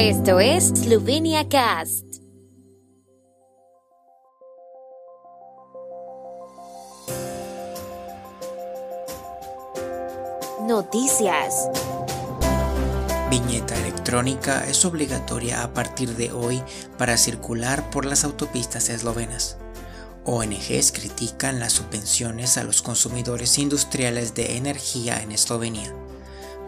Esto es Slovenia Cast. Noticias. Viñeta electrónica es obligatoria a partir de hoy para circular por las autopistas eslovenas. ONGs critican las subvenciones a los consumidores industriales de energía en Eslovenia.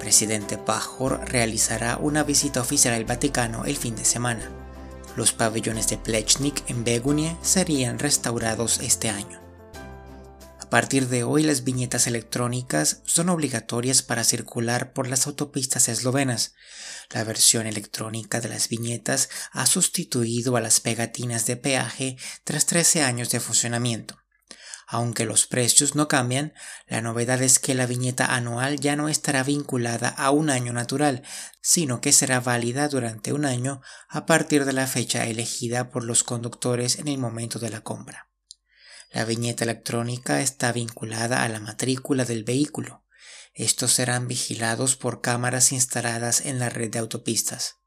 Presidente Pajor realizará una visita oficial al Vaticano el fin de semana. Los pabellones de Plechnik en Begunie serían restaurados este año. A partir de hoy las viñetas electrónicas son obligatorias para circular por las autopistas eslovenas. La versión electrónica de las viñetas ha sustituido a las pegatinas de peaje tras 13 años de funcionamiento. Aunque los precios no cambian, la novedad es que la viñeta anual ya no estará vinculada a un año natural, sino que será válida durante un año a partir de la fecha elegida por los conductores en el momento de la compra. La viñeta electrónica está vinculada a la matrícula del vehículo. Estos serán vigilados por cámaras instaladas en la red de autopistas.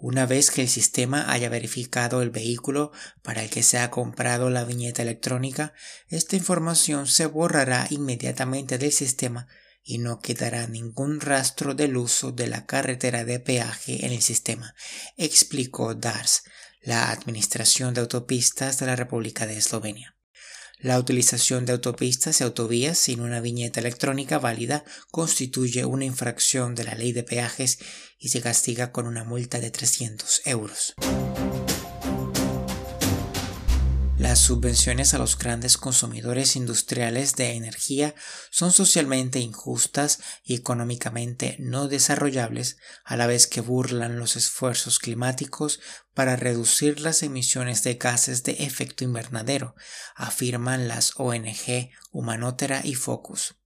Una vez que el sistema haya verificado el vehículo para el que se ha comprado la viñeta electrónica, esta información se borrará inmediatamente del sistema y no quedará ningún rastro del uso de la carretera de peaje en el sistema, explicó DARS, la Administración de Autopistas de la República de Eslovenia. La utilización de autopistas y autovías sin una viñeta electrónica válida constituye una infracción de la ley de peajes y se castiga con una multa de 300 euros. Las subvenciones a los grandes consumidores industriales de energía son socialmente injustas y económicamente no desarrollables, a la vez que burlan los esfuerzos climáticos para reducir las emisiones de gases de efecto invernadero, afirman las ONG Humanotera y Focus.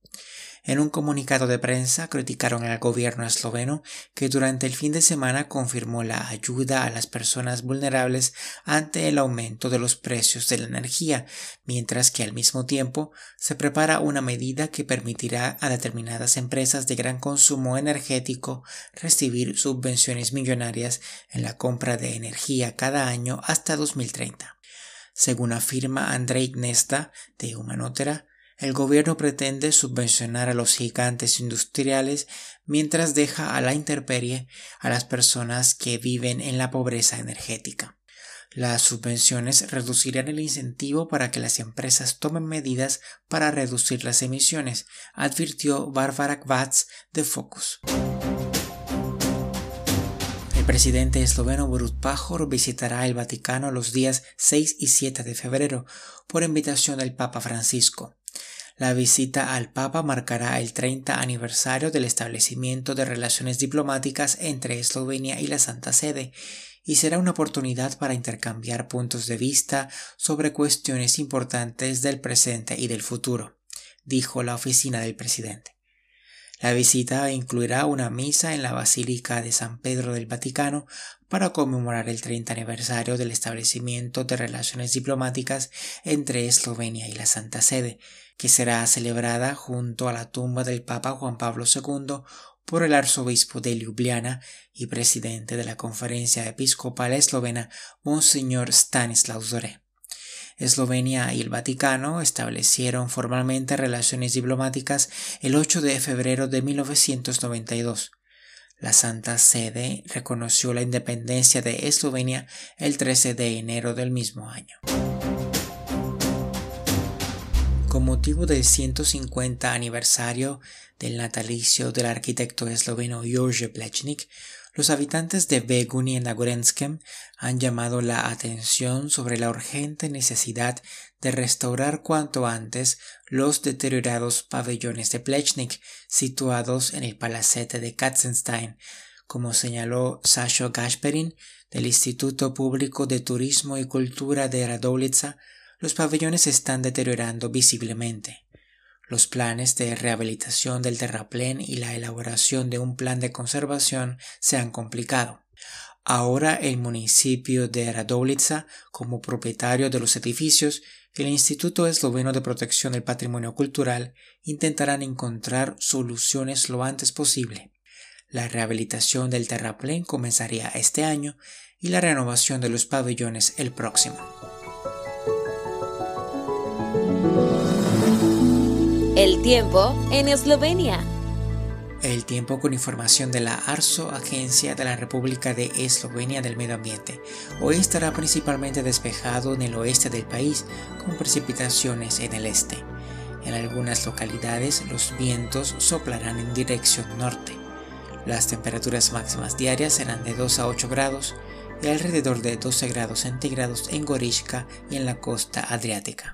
En un comunicado de prensa criticaron al gobierno esloveno que durante el fin de semana confirmó la ayuda a las personas vulnerables ante el aumento de los precios de la energía, mientras que al mismo tiempo se prepara una medida que permitirá a determinadas empresas de gran consumo energético recibir subvenciones millonarias en la compra de energía cada año hasta 2030. Según afirma Andrei Nesta de Humanotera, el gobierno pretende subvencionar a los gigantes industriales mientras deja a la intemperie a las personas que viven en la pobreza energética. Las subvenciones reducirán el incentivo para que las empresas tomen medidas para reducir las emisiones, advirtió Barbara Kvatz de Focus. El presidente esloveno Borut Pajor visitará el Vaticano los días 6 y 7 de febrero por invitación del Papa Francisco. La visita al Papa marcará el 30 aniversario del establecimiento de relaciones diplomáticas entre Eslovenia y la Santa Sede y será una oportunidad para intercambiar puntos de vista sobre cuestiones importantes del presente y del futuro, dijo la oficina del presidente. La visita incluirá una misa en la Basílica de San Pedro del Vaticano para conmemorar el 30 aniversario del establecimiento de relaciones diplomáticas entre Eslovenia y la Santa Sede, que será celebrada junto a la tumba del Papa Juan Pablo II por el arzobispo de Ljubljana y presidente de la Conferencia Episcopal Eslovena, Monseñor Stanislav Zore. Eslovenia y el Vaticano establecieron formalmente relaciones diplomáticas el 8 de febrero de 1992. La Santa Sede reconoció la independencia de Eslovenia el 13 de enero del mismo año. Con motivo del 150 aniversario del natalicio del arquitecto esloveno Jože Plečnik, los habitantes de Beguni en Nagorenskem han llamado la atención sobre la urgente necesidad de restaurar cuanto antes los deteriorados pabellones de Plechnik situados en el palacete de Katzenstein, como señaló Sasho Gasperin del Instituto Público de Turismo y Cultura de Radovlitsa, los pabellones están deteriorando visiblemente. Los planes de rehabilitación del terraplén y la elaboración de un plan de conservación se han complicado. Ahora el municipio de Radovlitsa, como propietario de los edificios, el Instituto Esloveno de Protección del Patrimonio Cultural intentarán encontrar soluciones lo antes posible. La rehabilitación del terraplén comenzaría este año y la renovación de los pabellones el próximo. El tiempo en Eslovenia. El tiempo con información de la ARSO, Agencia de la República de Eslovenia del Medio Ambiente. Hoy estará principalmente despejado en el oeste del país, con precipitaciones en el este. En algunas localidades los vientos soplarán en dirección norte. Las temperaturas máximas diarias serán de 2 a 8 grados y alrededor de 12 grados centígrados en Gorishka y en la costa adriática.